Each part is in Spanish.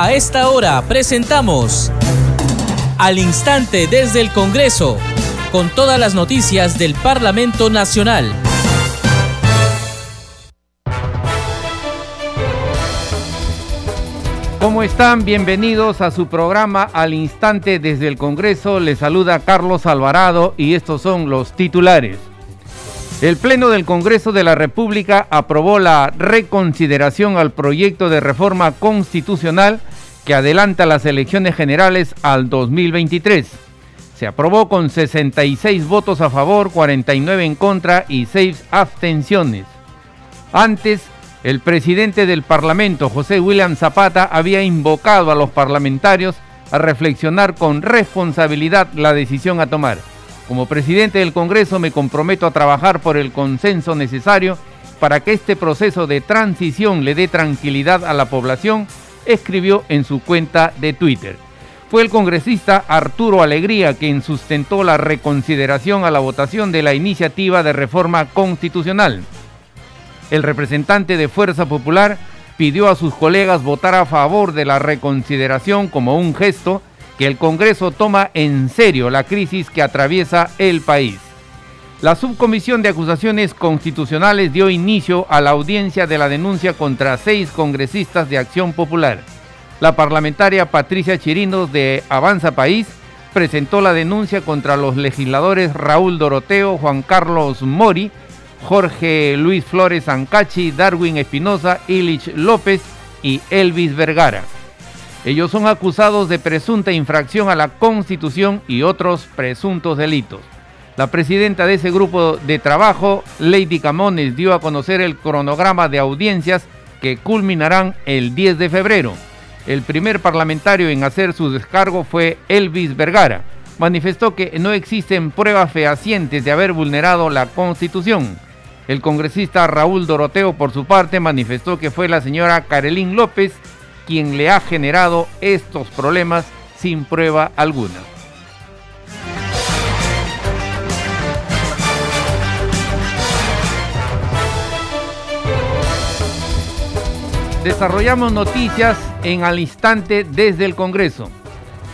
A esta hora presentamos Al Instante desde el Congreso, con todas las noticias del Parlamento Nacional. ¿Cómo están? Bienvenidos a su programa Al Instante desde el Congreso. Les saluda Carlos Alvarado y estos son los titulares. El Pleno del Congreso de la República aprobó la reconsideración al proyecto de reforma constitucional que adelanta las elecciones generales al 2023. Se aprobó con 66 votos a favor, 49 en contra y 6 abstenciones. Antes, el presidente del Parlamento, José William Zapata, había invocado a los parlamentarios a reflexionar con responsabilidad la decisión a tomar. Como presidente del Congreso me comprometo a trabajar por el consenso necesario para que este proceso de transición le dé tranquilidad a la población, escribió en su cuenta de Twitter. Fue el congresista Arturo Alegría quien sustentó la reconsideración a la votación de la iniciativa de reforma constitucional el representante de Fuerza Popular pidió a sus colegas votar a favor de la reconsideración como un gesto que el Congreso toma en serio la crisis que atraviesa el país. La Subcomisión de Acusaciones Constitucionales dio inicio a la audiencia de la denuncia contra seis congresistas de Acción Popular. La parlamentaria Patricia Chirinos de Avanza País presentó la denuncia contra los legisladores Raúl Doroteo, Juan Carlos Mori, Jorge Luis Flores Ancachi, Darwin Espinosa, Illich López y Elvis Vergara. Ellos son acusados de presunta infracción a la Constitución y otros presuntos delitos. La presidenta de ese grupo de trabajo, Lady Camones, dio a conocer el cronograma de audiencias que culminarán el 10 de febrero. El primer parlamentario en hacer su descargo fue Elvis Vergara. Manifestó que no existen pruebas fehacientes de haber vulnerado la Constitución. El congresista Raúl Doroteo, por su parte, manifestó que fue la señora Carolín López quien le ha generado estos problemas sin prueba alguna. Desarrollamos noticias en al instante desde el Congreso.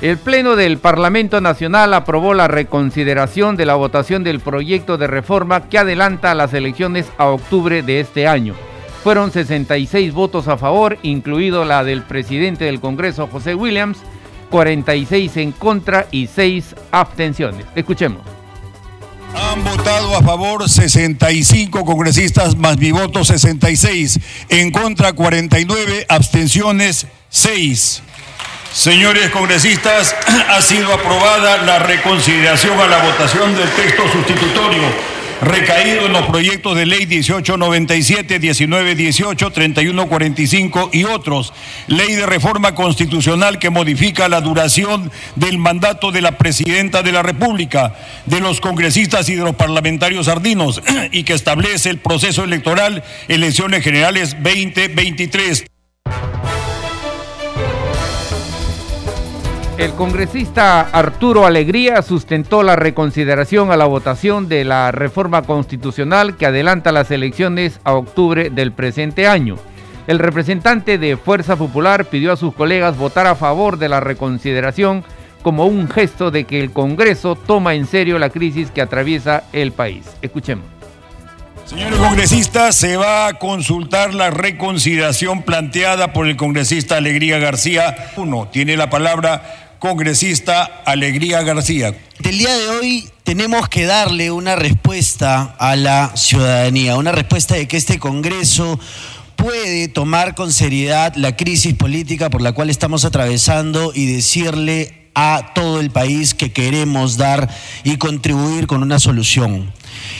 El Pleno del Parlamento Nacional aprobó la reconsideración de la votación del proyecto de reforma que adelanta las elecciones a octubre de este año. Fueron 66 votos a favor, incluido la del presidente del Congreso, José Williams, 46 en contra y 6 abstenciones. Escuchemos. Han votado a favor 65 congresistas más mi voto 66, en contra 49, abstenciones 6. Señores congresistas, ha sido aprobada la reconsideración a la votación del texto sustitutorio recaído en los proyectos de ley 1897, 1918, 3145 y otros. Ley de reforma constitucional que modifica la duración del mandato de la presidenta de la República, de los congresistas y de los parlamentarios ardinos y que establece el proceso electoral elecciones generales 2023. El congresista Arturo Alegría sustentó la reconsideración a la votación de la reforma constitucional que adelanta las elecciones a octubre del presente año. El representante de Fuerza Popular pidió a sus colegas votar a favor de la reconsideración como un gesto de que el Congreso toma en serio la crisis que atraviesa el país. Escuchemos. Señores congresistas, se va a consultar la reconsideración planteada por el congresista Alegría García. Uno, tiene la palabra congresista Alegría García. El día de hoy tenemos que darle una respuesta a la ciudadanía, una respuesta de que este Congreso puede tomar con seriedad la crisis política por la cual estamos atravesando y decirle a todo el país que queremos dar y contribuir con una solución.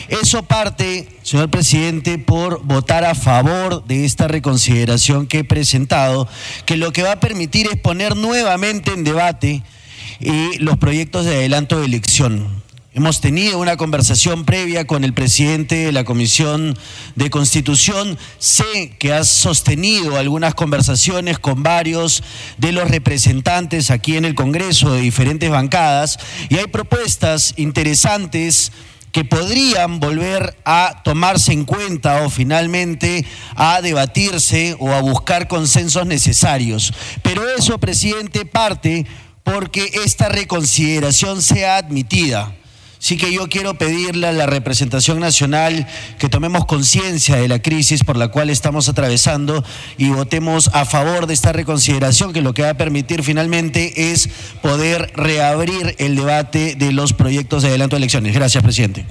Eso parte, señor presidente, por votar a favor de esta reconsideración que he presentado, que lo que va a permitir es poner nuevamente en debate eh, los proyectos de adelanto de elección. Hemos tenido una conversación previa con el presidente de la Comisión de Constitución. Sé que has sostenido algunas conversaciones con varios de los representantes aquí en el Congreso de diferentes bancadas y hay propuestas interesantes que podrían volver a tomarse en cuenta o finalmente a debatirse o a buscar consensos necesarios. Pero eso, presidente, parte porque esta reconsideración sea admitida. Sí que yo quiero pedirle a la representación nacional que tomemos conciencia de la crisis por la cual estamos atravesando y votemos a favor de esta reconsideración que lo que va a permitir finalmente es poder reabrir el debate de los proyectos de adelanto de elecciones. Gracias, presidente.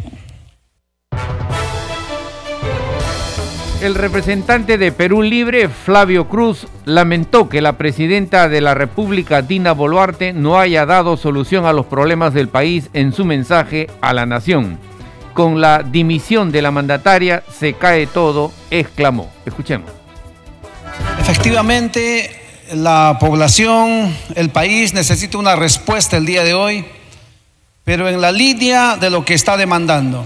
El representante de Perú Libre, Flavio Cruz, lamentó que la presidenta de la República, Dina Boluarte, no haya dado solución a los problemas del país en su mensaje a la nación. Con la dimisión de la mandataria se cae todo, exclamó. Escuchemos. Efectivamente, la población, el país necesita una respuesta el día de hoy, pero en la línea de lo que está demandando.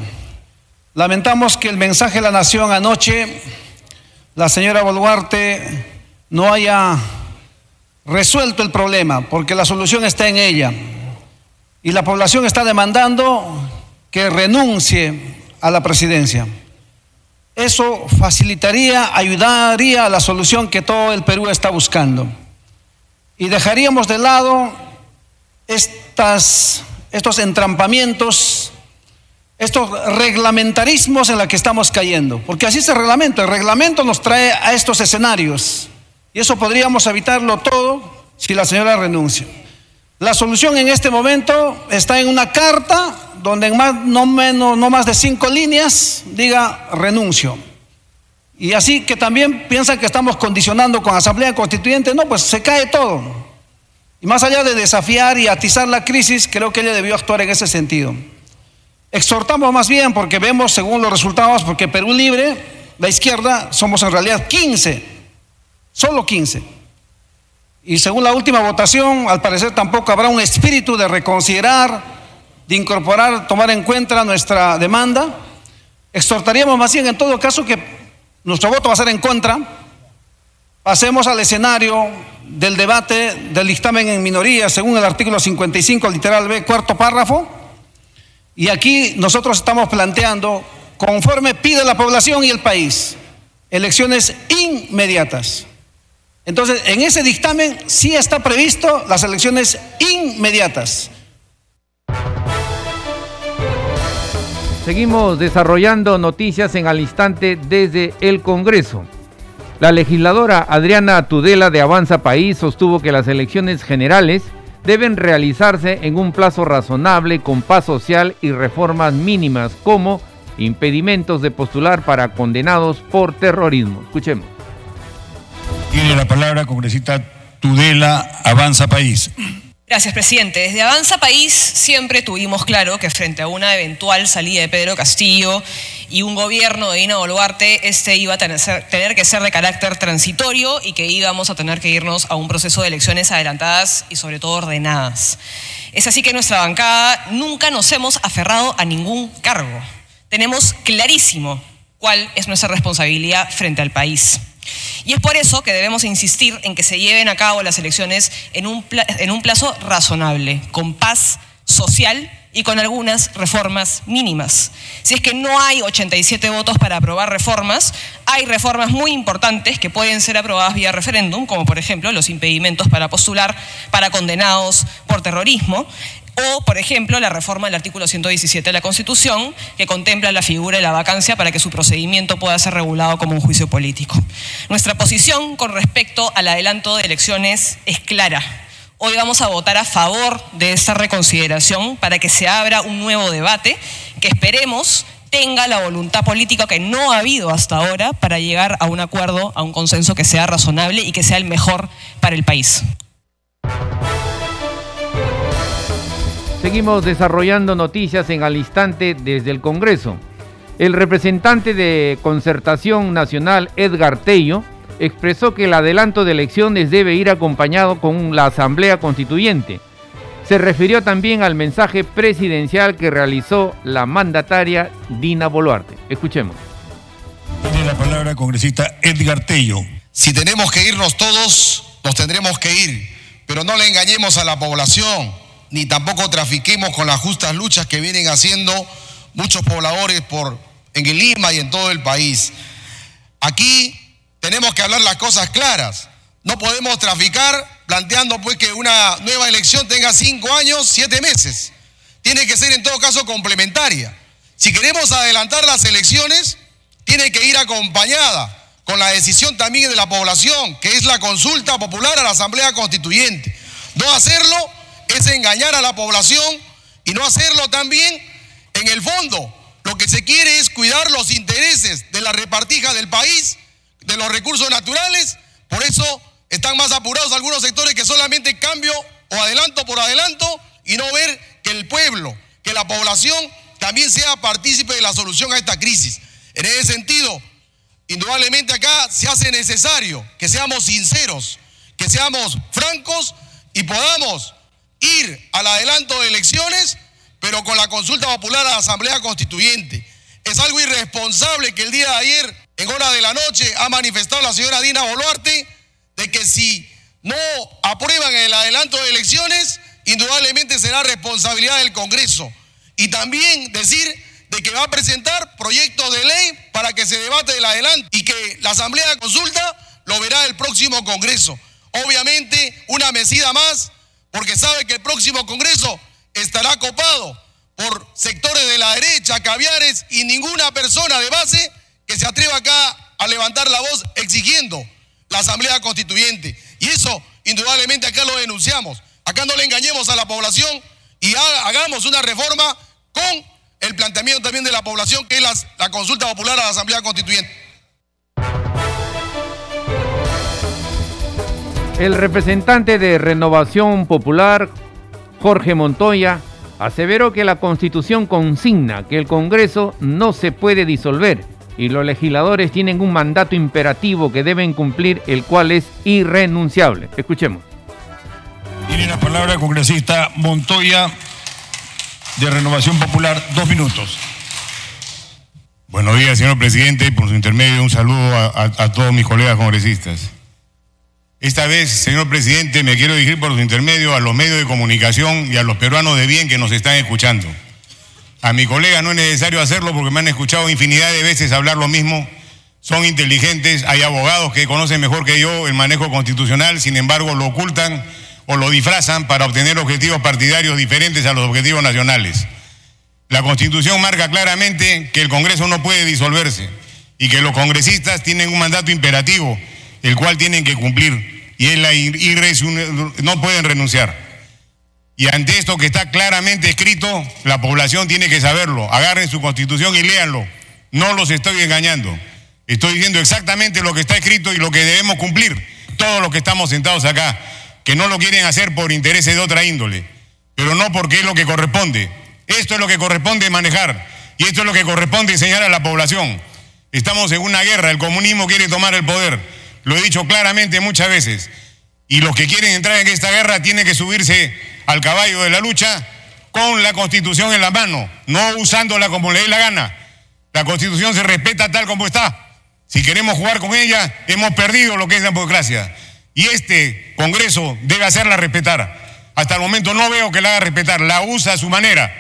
Lamentamos que el mensaje de la nación anoche, la señora Boluarte no haya resuelto el problema, porque la solución está en ella. Y la población está demandando que renuncie a la presidencia. Eso facilitaría, ayudaría a la solución que todo el Perú está buscando. Y dejaríamos de lado estos entrampamientos estos reglamentarismos en los que estamos cayendo, porque así se reglamenta, el reglamento nos trae a estos escenarios y eso podríamos evitarlo todo si la señora renuncia. La solución en este momento está en una carta donde en más, no, menos, no más de cinco líneas diga renuncio. Y así que también piensan que estamos condicionando con Asamblea Constituyente, no, pues se cae todo. Y más allá de desafiar y atizar la crisis, creo que ella debió actuar en ese sentido. Exhortamos más bien porque vemos según los resultados, porque Perú Libre, la izquierda, somos en realidad 15, solo 15. Y según la última votación, al parecer tampoco habrá un espíritu de reconsiderar, de incorporar, tomar en cuenta nuestra demanda. Exhortaríamos más bien en todo caso que nuestro voto va a ser en contra. Pasemos al escenario del debate del dictamen en minoría, según el artículo 55, literal B, cuarto párrafo y aquí nosotros estamos planteando, conforme pide la población y el país, elecciones inmediatas. Entonces, en ese dictamen sí está previsto las elecciones inmediatas. Seguimos desarrollando noticias en al instante desde el Congreso. La legisladora Adriana Tudela de Avanza País sostuvo que las elecciones generales deben realizarse en un plazo razonable con paz social y reformas mínimas como impedimentos de postular para condenados por terrorismo. Escuchemos. Tiene la palabra congresista Tudela Avanza País. Gracias, presidente. Desde Avanza País siempre tuvimos claro que frente a una eventual salida de Pedro Castillo y un gobierno de Dina Boluarte, este iba a tener, que ser de carácter transitorio y que íbamos a tener que irnos a un proceso de elecciones adelantadas y sobre todo ordenadas. Es así que nuestra bancada nunca nos hemos aferrado a ningún cargo. Tenemos clarísimo cuál es nuestra responsabilidad frente al país. Y es por eso que debemos insistir en que se lleven a cabo las elecciones en un, en un plazo razonable, con paz social y con algunas reformas mínimas. Si es que no hay 87 votos para aprobar reformas, hay reformas muy importantes que pueden ser aprobadas vía referéndum, como por ejemplo los impedimentos para postular para condenados por terrorismo, o, por ejemplo, la reforma del artículo 117 de la Constitución, que contempla la figura de la vacancia para que su procedimiento pueda ser regulado como un juicio político. Nuestra posición con respecto al adelanto de elecciones es clara. Hoy vamos a votar a favor de esta reconsideración para que se abra un nuevo debate que esperemos tenga la voluntad política que no ha habido hasta ahora para llegar a un acuerdo, a un consenso que sea razonable y que sea el mejor para el país. Seguimos desarrollando noticias en al instante desde el Congreso. El representante de Concertación Nacional, Edgar Tello, expresó que el adelanto de elecciones debe ir acompañado con la Asamblea Constituyente. Se refirió también al mensaje presidencial que realizó la mandataria Dina Boluarte. Escuchemos. Tiene la palabra congresista Edgar Tello. Si tenemos que irnos todos, nos tendremos que ir, pero no le engañemos a la población ni tampoco trafiquemos con las justas luchas que vienen haciendo muchos pobladores por, en Lima y en todo el país. Aquí tenemos que hablar las cosas claras. No podemos traficar planteando pues que una nueva elección tenga cinco años, siete meses. Tiene que ser en todo caso complementaria. Si queremos adelantar las elecciones, tiene que ir acompañada con la decisión también de la población, que es la consulta popular a la Asamblea Constituyente. No hacerlo es engañar a la población y no hacerlo también en el fondo. Lo que se quiere es cuidar los intereses de la repartija del país, de los recursos naturales. Por eso están más apurados algunos sectores que solamente cambio o adelanto por adelanto y no ver que el pueblo, que la población también sea partícipe de la solución a esta crisis. En ese sentido, indudablemente acá se hace necesario que seamos sinceros, que seamos francos y podamos ir al adelanto de elecciones, pero con la consulta popular a la Asamblea Constituyente. Es algo irresponsable que el día de ayer, en hora de la noche, ha manifestado la señora Dina Boluarte de que si no aprueban el adelanto de elecciones, indudablemente será responsabilidad del Congreso. Y también decir de que va a presentar proyectos de ley para que se debate el adelanto y que la Asamblea de Consulta lo verá el próximo Congreso. Obviamente, una mesida más, porque sabe que el próximo Congreso estará copado por sectores de la derecha, caviares y ninguna persona de base que se atreva acá a levantar la voz exigiendo la Asamblea Constituyente. Y eso, indudablemente, acá lo denunciamos. Acá no le engañemos a la población y hagamos una reforma con el planteamiento también de la población, que es la, consulta popular a la Asamblea Constituyente. El representante de Renovación Popular, Jorge Montoya, aseveró que la Constitución consigna que el Congreso no se puede disolver y los legisladores tienen un mandato imperativo que deben cumplir, el cual es irrenunciable. Escuchemos. Tiene la palabra el congresista Montoya de Renovación Popular. Dos minutos. Buenos días, señor presidente. Por su intermedio, un saludo a, todos mis colegas congresistas. Esta vez, señor presidente, me quiero dirigir por su intermedio a los medios de comunicación y a los peruanos de bien que nos están escuchando. A mi colega no es necesario hacerlo porque me han escuchado infinidad de veces hablar lo mismo. Son inteligentes, hay abogados que conocen mejor que yo el manejo constitucional, sin embargo lo ocultan o lo disfrazan para obtener objetivos partidarios diferentes a los objetivos nacionales. La Constitución marca claramente que el Congreso no puede disolverse y que los congresistas tienen un mandato imperativo, el cual tienen que cumplir y es la no pueden renunciar. Y ante esto que está claramente escrito, la población tiene que saberlo. Agarren su constitución y léanlo. No los estoy engañando. Estoy diciendo exactamente lo que está escrito y lo que debemos cumplir, todos los que estamos sentados acá que no lo quieren hacer por intereses de otra índole, pero no porque es lo que corresponde. Esto es lo que corresponde manejar y esto es lo que corresponde enseñar a la población. Estamos en una guerra, el comunismo quiere tomar el poder, lo he dicho claramente muchas veces, y los que quieren entrar en esta guerra tienen que subirse al caballo de la lucha con la constitución en la mano, no usándola como le dé la gana. La constitución se respeta tal como está. Si queremos jugar con ella, hemos perdido lo que es la democracia. Y este Congreso debe hacerla respetar. Hasta el momento no veo que la haga respetar, la usa a su manera.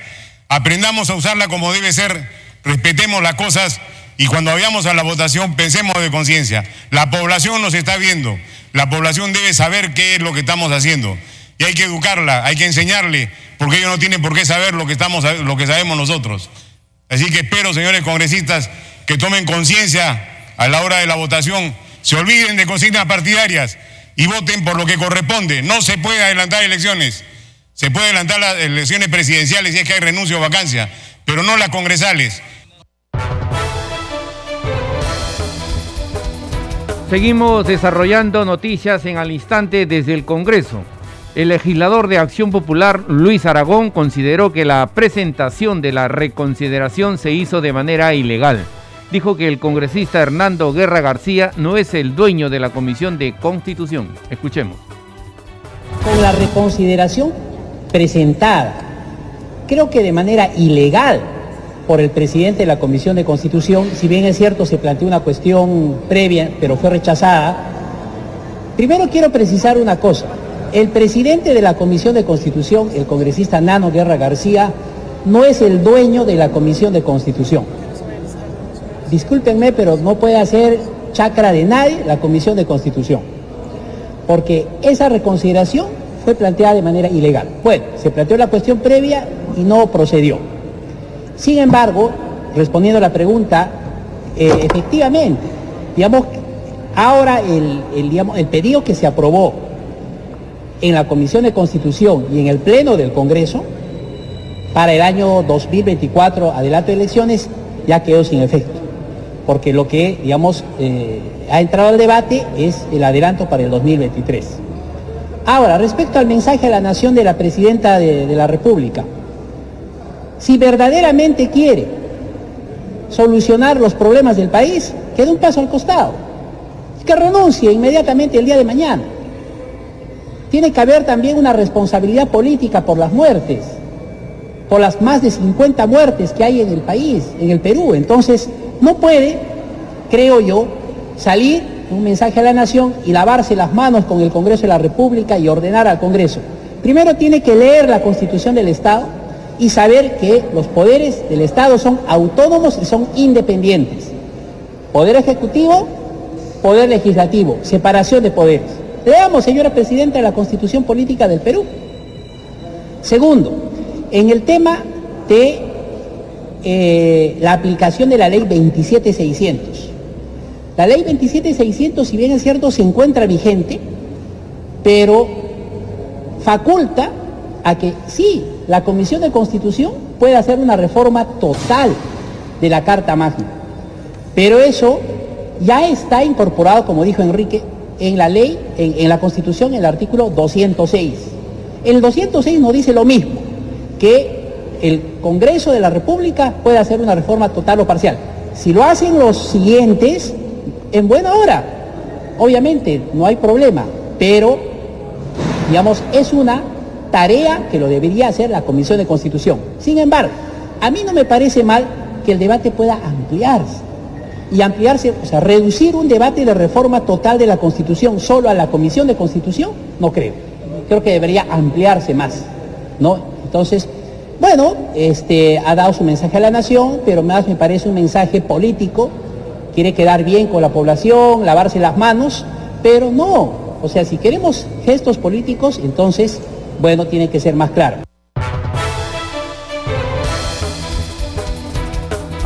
Aprendamos a usarla como debe ser, respetemos las cosas y cuando vayamos a la votación pensemos de conciencia. La población nos está viendo, la población debe saber qué es lo que estamos haciendo y hay que educarla, hay que enseñarle, porque ellos no tienen por qué saber lo que, estamos, lo que sabemos nosotros. Así que espero, señores congresistas, que tomen conciencia a la hora de la votación, se olviden de consignas partidarias y voten por lo que corresponde. No se puede adelantar elecciones. Se puede adelantar las elecciones presidenciales si es que hay renuncio o vacancia, pero no las congresales. Seguimos desarrollando noticias en al instante desde el Congreso. El legislador de Acción Popular, Luis Aragón, consideró que la presentación de la reconsideración se hizo de manera ilegal dijo que el congresista Hernando Guerra García no es el dueño de la Comisión de Constitución. Escuchemos. Con la reconsideración presentada, creo que de manera ilegal por el presidente de la Comisión de Constitución, si bien es cierto se planteó una cuestión previa, pero fue rechazada, primero quiero precisar una cosa. El presidente de la Comisión de Constitución, el congresista Nano Guerra García, no es el dueño de la Comisión de Constitución. Discúlpenme, pero no puede hacer chacra de nadie la Comisión de Constitución, porque esa reconsideración fue planteada de manera ilegal. Bueno, se planteó la cuestión previa y no procedió. Sin embargo, respondiendo a la pregunta, eh, efectivamente, digamos, ahora el, el pedido que se aprobó en la Comisión de Constitución y en el Pleno del Congreso para el año 2024, adelanto de elecciones, ya quedó sin efecto, porque lo que, digamos, eh, ha entrado al debate es el adelanto para el 2023. Ahora, respecto al mensaje a la nación de la Presidenta de, de la República, si verdaderamente quiere solucionar los problemas del país, que dé un paso al costado, que renuncie inmediatamente el día de mañana. Tiene que haber también una responsabilidad política por las muertes, por las más de 50 muertes que hay en el país, en el Perú. Entonces, no puede, creo yo, salir un mensaje a la nación y lavarse las manos con el Congreso de la República y ordenar al Congreso. Primero tiene que leer la Constitución del Estado y saber que los poderes del Estado son autónomos y son independientes. Poder ejecutivo, poder legislativo, separación de poderes. Leamos, señora Presidenta, la Constitución Política del Perú. Segundo, en el tema de eh, la aplicación de la ley 27600. La ley 27600, si bien es cierto, se encuentra vigente, pero faculta a que sí, la Comisión de Constitución puede hacer una reforma total de la Carta Magna. Pero eso ya está incorporado, como dijo Enrique, en la ley, en, la Constitución, en el artículo 206. El 206 nos dice lo mismo, que el Congreso de la República puede hacer una reforma total o parcial. Si lo hacen los siguientes, en buena hora, obviamente no hay problema, pero, digamos, es una tarea que lo debería hacer la Comisión de Constitución. Sin embargo, a mí no me parece mal que el debate pueda ampliarse. Y ampliarse, o sea, reducir un debate de reforma total de la Constitución solo a la Comisión de Constitución, no creo. Creo que debería ampliarse más, ¿no? Entonces, bueno, este, ha dado su mensaje a la nación, pero más me parece un mensaje político, quiere quedar bien con la población, lavarse las manos, pero no, o sea, si queremos gestos políticos, entonces, bueno, tiene que ser más claro.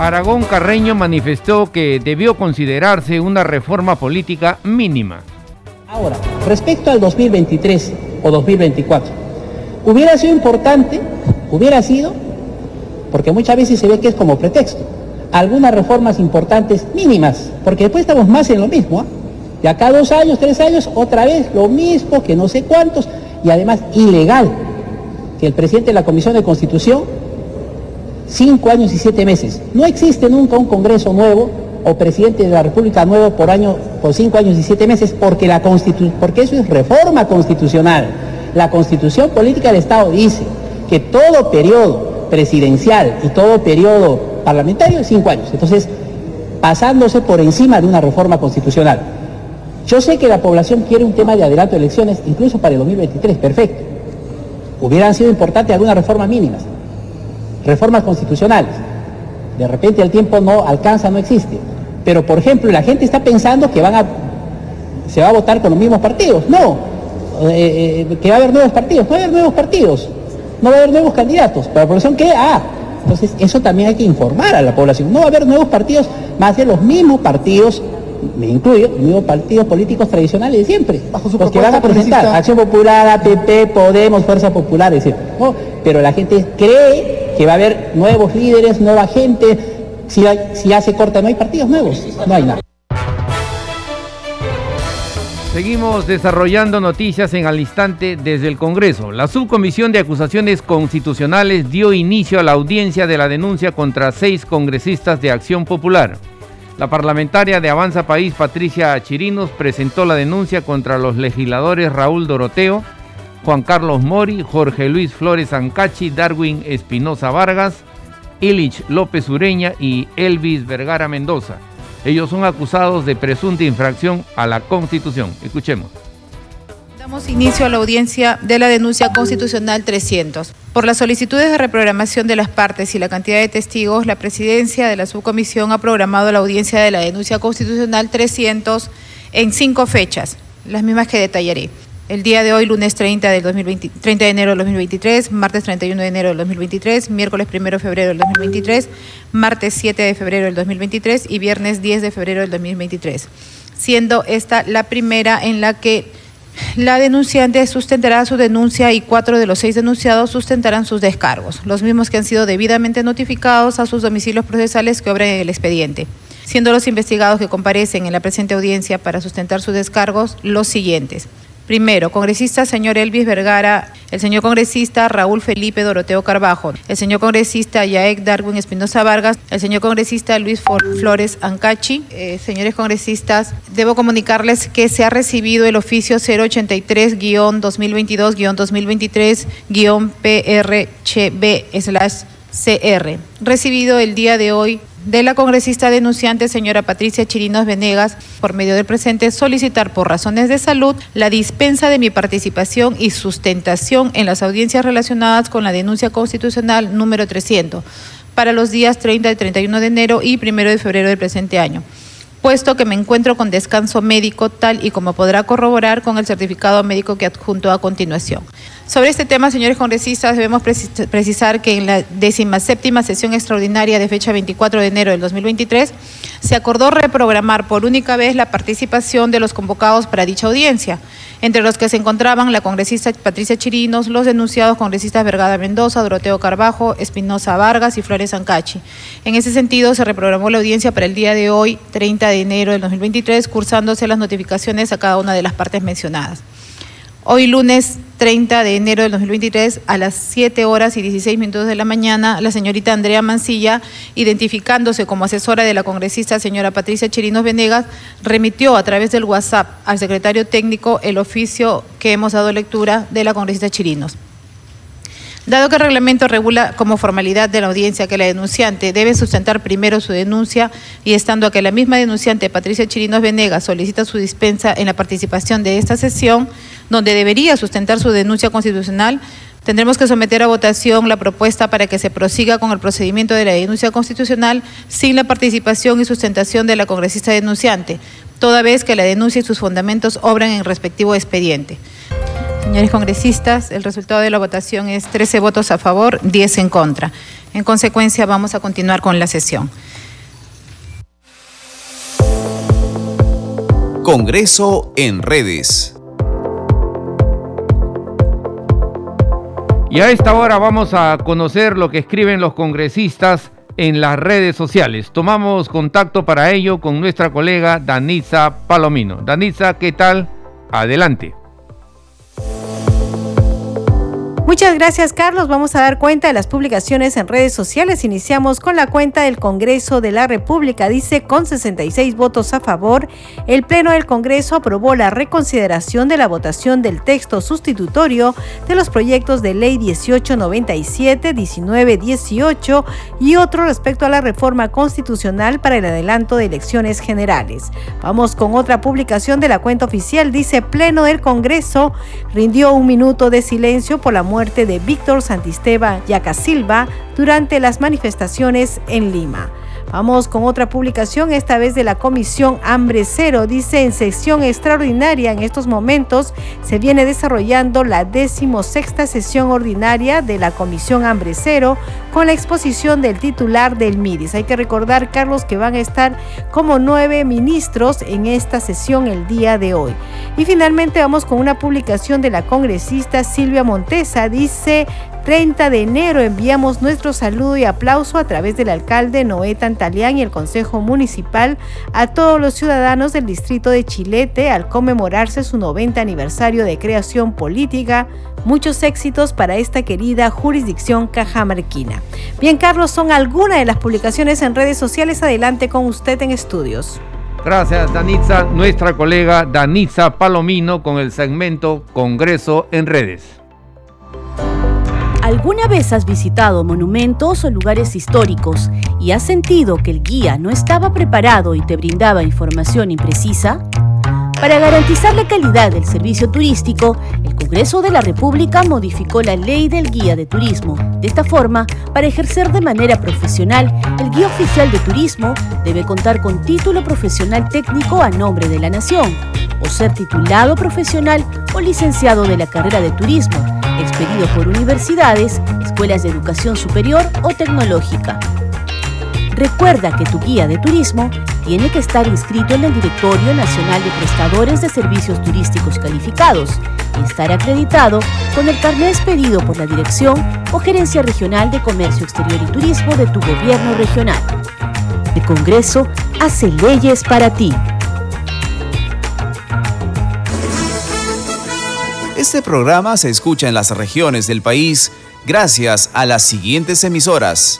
Aragón Carreño manifestó que debió considerarse una reforma política mínima. Ahora, respecto al 2023 o 2024, hubiera sido importante, hubiera sido, porque muchas veces se ve que es como pretexto, algunas reformas importantes mínimas, porque después estamos más en lo mismo. ¿ah? De acá dos años, tres años, otra vez lo mismo, que no sé cuántos, y además ilegal, que el presidente de la Comisión de Constitución cinco años y siete meses. No existe nunca un Congreso nuevo o presidente de la República nuevo por año, por cinco años y siete meses, porque, la constitu porque eso es reforma constitucional. La constitución política del Estado dice que todo periodo presidencial y todo periodo parlamentario es cinco años. Entonces, pasándose por encima de una reforma constitucional. Yo sé que la población quiere un tema de adelanto de elecciones, incluso para el 2023, perfecto. Hubieran sido importantes algunas reformas mínimas reformas constitucionales. De repente el tiempo no alcanza, no existe. Pero, por ejemplo, la gente está pensando que van a, se va a votar con los mismos partidos. No, eh, eh, que va a haber nuevos partidos. No va a haber nuevos partidos. No va a haber nuevos candidatos. Pero la población, ¿qué? Ah, entonces eso también hay que informar a la población. No va a haber nuevos partidos, más de los mismos partidos me incluyo, los mismos partidos políticos tradicionales de siempre, los que van a presentar, Acción Popular, APP, Podemos, Fuerza Popular, etc. ¿no? Pero la gente cree que va a haber nuevos líderes, nueva gente, si, si ya se corta, no hay partidos nuevos, no hay nada. Seguimos desarrollando noticias en al instante desde el Congreso. La Subcomisión de Acusaciones Constitucionales dio inicio a la audiencia de la denuncia contra seis congresistas de Acción Popular. La parlamentaria de Avanza País, Patricia Chirinos, presentó la denuncia contra los legisladores Raúl Doroteo, Juan Carlos Mori, Jorge Luis Flores Ancachi, Darwin Espinosa Vargas, Ilich López Ureña y Elvis Vergara Mendoza. Ellos son acusados de presunta infracción a la Constitución. Escuchemos Damos inicio a la audiencia de la denuncia constitucional 300. Por las solicitudes de reprogramación de las partes y la cantidad de testigos, la presidencia de la subcomisión ha programado la audiencia de la denuncia constitucional 300 en cinco fechas, las mismas que detallaré. El día de hoy, lunes 30, del 2020, 30 de enero del 2023, martes 31 de enero del 2023, miércoles 1 de febrero del 2023, martes 7 de febrero del 2023 y viernes 10 de febrero del 2023, siendo esta la primera en la que la denunciante sustentará su denuncia y cuatro de los seis denunciados sustentarán sus descargos, los mismos que han sido debidamente notificados a sus domicilios procesales que obran en el expediente siendo los investigados que comparecen en la presente audiencia para sustentar sus descargos los siguientes. Primero, congresista señor Elvis Vergara, el señor congresista Raúl Felipe Doroteo Carbajo, el señor congresista Yaek Darwin Espinosa Vargas, el señor congresista Luis Flores Ancachi. Eh, señores congresistas, debo comunicarles que se ha recibido el oficio 083-2022-2023-PRHB-CR, recibido el día de hoy de la congresista denunciante señora Patricia Chirinos Venegas, por medio del presente, solicitar por razones de salud la dispensa de mi participación y sustentación en las audiencias relacionadas con la denuncia constitucional número 300 para los días 30 y 31 de enero y 1 de febrero del presente año puesto que me encuentro con descanso médico tal y como podrá corroborar con el certificado médico que adjunto a continuación. Sobre este tema, señores congresistas, debemos precisar que en la séptima sesión extraordinaria de fecha 24 de enero del 2023 se acordó reprogramar por única vez la participación de los convocados para dicha audiencia, entre los que se encontraban la congresista Patricia Chirinos, los denunciados congresistas Vergada Mendoza, Doroteo Carbajo, Espinosa Vargas y Flores Ancachi. En ese sentido, se reprogramó la audiencia para el día de hoy, 30 de enero del 2023, cursándose las notificaciones a cada una de las partes mencionadas. Hoy lunes 30 de enero del 2023 a las 7 horas y 16 minutos de la mañana, la señorita Andrea Mancilla, identificándose como asesora de la congresista señora Patricia Chirinos Venegas, remitió a través del WhatsApp al secretario técnico el oficio que hemos dado lectura de la congresista Chirinos. Dado que el reglamento regula como formalidad de la audiencia que la denunciante debe sustentar primero su denuncia y estando a que la misma denunciante Patricia Chirinos Venegas solicita su dispensa en la participación de esta sesión, donde debería sustentar su denuncia constitucional, tendremos que someter a votación la propuesta para que se prosiga con el procedimiento de la denuncia constitucional sin la participación y sustentación de la congresista denunciante, toda vez que la denuncia y sus fundamentos obran en respectivo expediente. Señores congresistas, el resultado de la votación es 13 votos a favor, 10 en contra. En consecuencia, vamos a continuar con la sesión. Congreso en redes. Y a esta hora vamos a conocer lo que escriben los congresistas en las redes sociales. Tomamos contacto para ello con nuestra colega Danitza Palomino. Danitza, ¿qué tal? Adelante. Muchas gracias Carlos. Vamos a dar cuenta de las publicaciones en redes sociales. Iniciamos con la cuenta del Congreso de la República. Dice con 66 votos a favor, el Pleno del Congreso aprobó la reconsideración de la votación del texto sustitutorio de los proyectos de ley 1897, 1918 y otro respecto a la reforma constitucional para el adelanto de elecciones generales. Vamos con otra publicación de la cuenta oficial. Dice Pleno del Congreso rindió un minuto de silencio por la muerte de Víctor Santisteba Yaca Silva durante las manifestaciones en Lima. Vamos con otra publicación, esta vez de la Comisión Hambre Cero. Dice en sesión extraordinaria en estos momentos se viene desarrollando la decimosexta sesión ordinaria de la Comisión Hambre Cero con la exposición del titular del MIDIS. Hay que recordar, Carlos, que van a estar como nueve ministros en esta sesión el día de hoy. Y finalmente vamos con una publicación de la congresista Silvia Montesa. Dice 30 de enero enviamos nuestro saludo y aplauso a través del alcalde Noé Tantalián y el Consejo Municipal a todos los ciudadanos del distrito de Chilete al conmemorarse su 90 aniversario de creación política. Muchos éxitos para esta querida jurisdicción cajamarquina. Bien, Carlos, son algunas de las publicaciones en redes sociales. Adelante con usted en estudios. Gracias, Danitza. Nuestra colega Danitza Palomino con el segmento Congreso en redes. ¿Alguna vez has visitado monumentos o lugares históricos y has sentido que el guía no estaba preparado y te brindaba información imprecisa? Para garantizar la calidad del servicio turístico, el Congreso de la República modificó la ley del guía de turismo. De esta forma, para ejercer de manera profesional, el guía oficial de turismo debe contar con título profesional técnico a nombre de la nación, o ser titulado profesional o licenciado de la carrera de turismo, expedido por universidades, escuelas de educación superior o tecnológica. Recuerda que tu guía de turismo tiene que estar inscrito en el Directorio Nacional de Prestadores de Servicios Turísticos Calificados y estar acreditado con el carnet expedido por la Dirección o Gerencia Regional de Comercio Exterior y Turismo de tu gobierno regional. El Congreso hace leyes para ti. Este programa se escucha en las regiones del país gracias a las siguientes emisoras.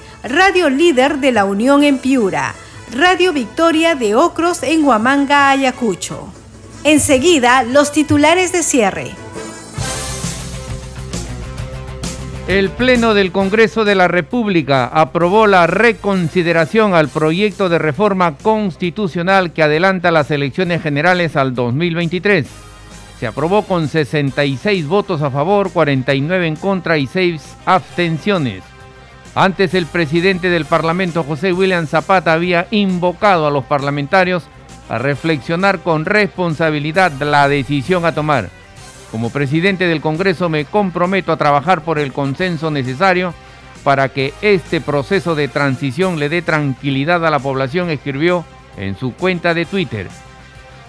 Radio Líder de la Unión en Piura, Radio Victoria de Ocros en Huamanga, Ayacucho. Enseguida, los titulares de cierre. El Pleno del Congreso de la República aprobó la reconsideración al proyecto de reforma constitucional que adelanta las elecciones generales al 2023. Se aprobó con 66 votos a favor, 49 en contra y 6 abstenciones. Antes el presidente del Parlamento, José William Zapata, había invocado a los parlamentarios a reflexionar con responsabilidad la decisión a tomar. Como presidente del Congreso me comprometo a trabajar por el consenso necesario para que este proceso de transición le dé tranquilidad a la población, escribió en su cuenta de Twitter.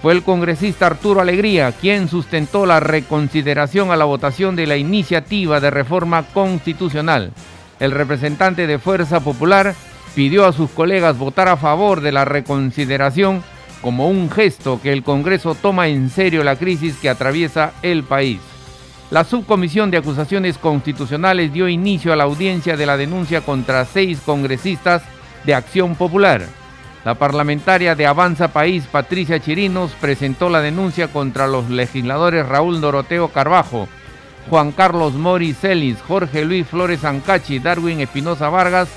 Fue el congresista Arturo Alegría quien sustentó la reconsideración a la votación de la iniciativa de reforma constitucional el representante de Fuerza Popular pidió a sus colegas votar a favor de la reconsideración como un gesto que el Congreso toma en serio la crisis que atraviesa el país. La Subcomisión de Acusaciones Constitucionales dio inicio a la audiencia de la denuncia contra seis congresistas de Acción Popular. La parlamentaria de Avanza País, Patricia Chirinos, presentó la denuncia contra los legisladores Raúl Doroteo Carbajo, Juan Carlos Mori Celis, Jorge Luis Flores Ancachi, Darwin Espinosa Vargas,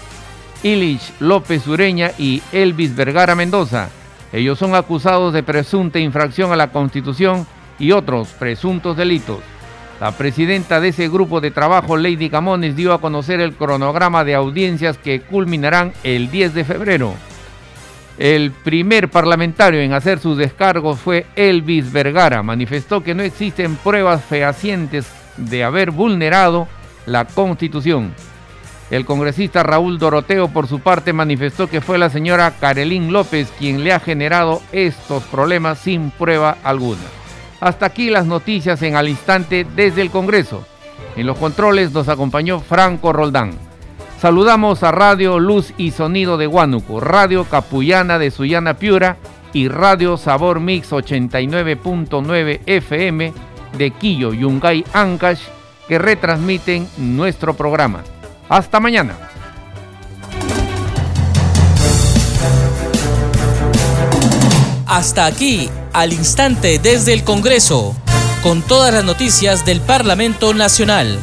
Ilich López Ureña y Elvis Vergara Mendoza. Ellos son acusados de presunta infracción a la Constitución y otros presuntos delitos. La presidenta de ese grupo de trabajo, Lady Camones, dio a conocer el cronograma de audiencias que culminarán el 10 de febrero. El primer parlamentario en hacer sus descargos fue Elvis Vergara. Manifestó que no existen pruebas fehacientes de haber vulnerado la Constitución. El congresista Raúl Doroteo, por su parte, manifestó que fue la señora Carelín López quien le ha generado estos problemas sin prueba alguna. Hasta aquí las noticias en al instante desde el Congreso. En los controles nos acompañó Franco Roldán. Saludamos a Radio Luz y Sonido de Huánuco, Radio Capullana de Sullana Piura y Radio Sabor Mix 89.9 FM de Quillo, Yungay, Ancash, que retransmiten nuestro programa. Hasta mañana. Hasta aquí, al instante desde el Congreso, con todas las noticias del Parlamento Nacional.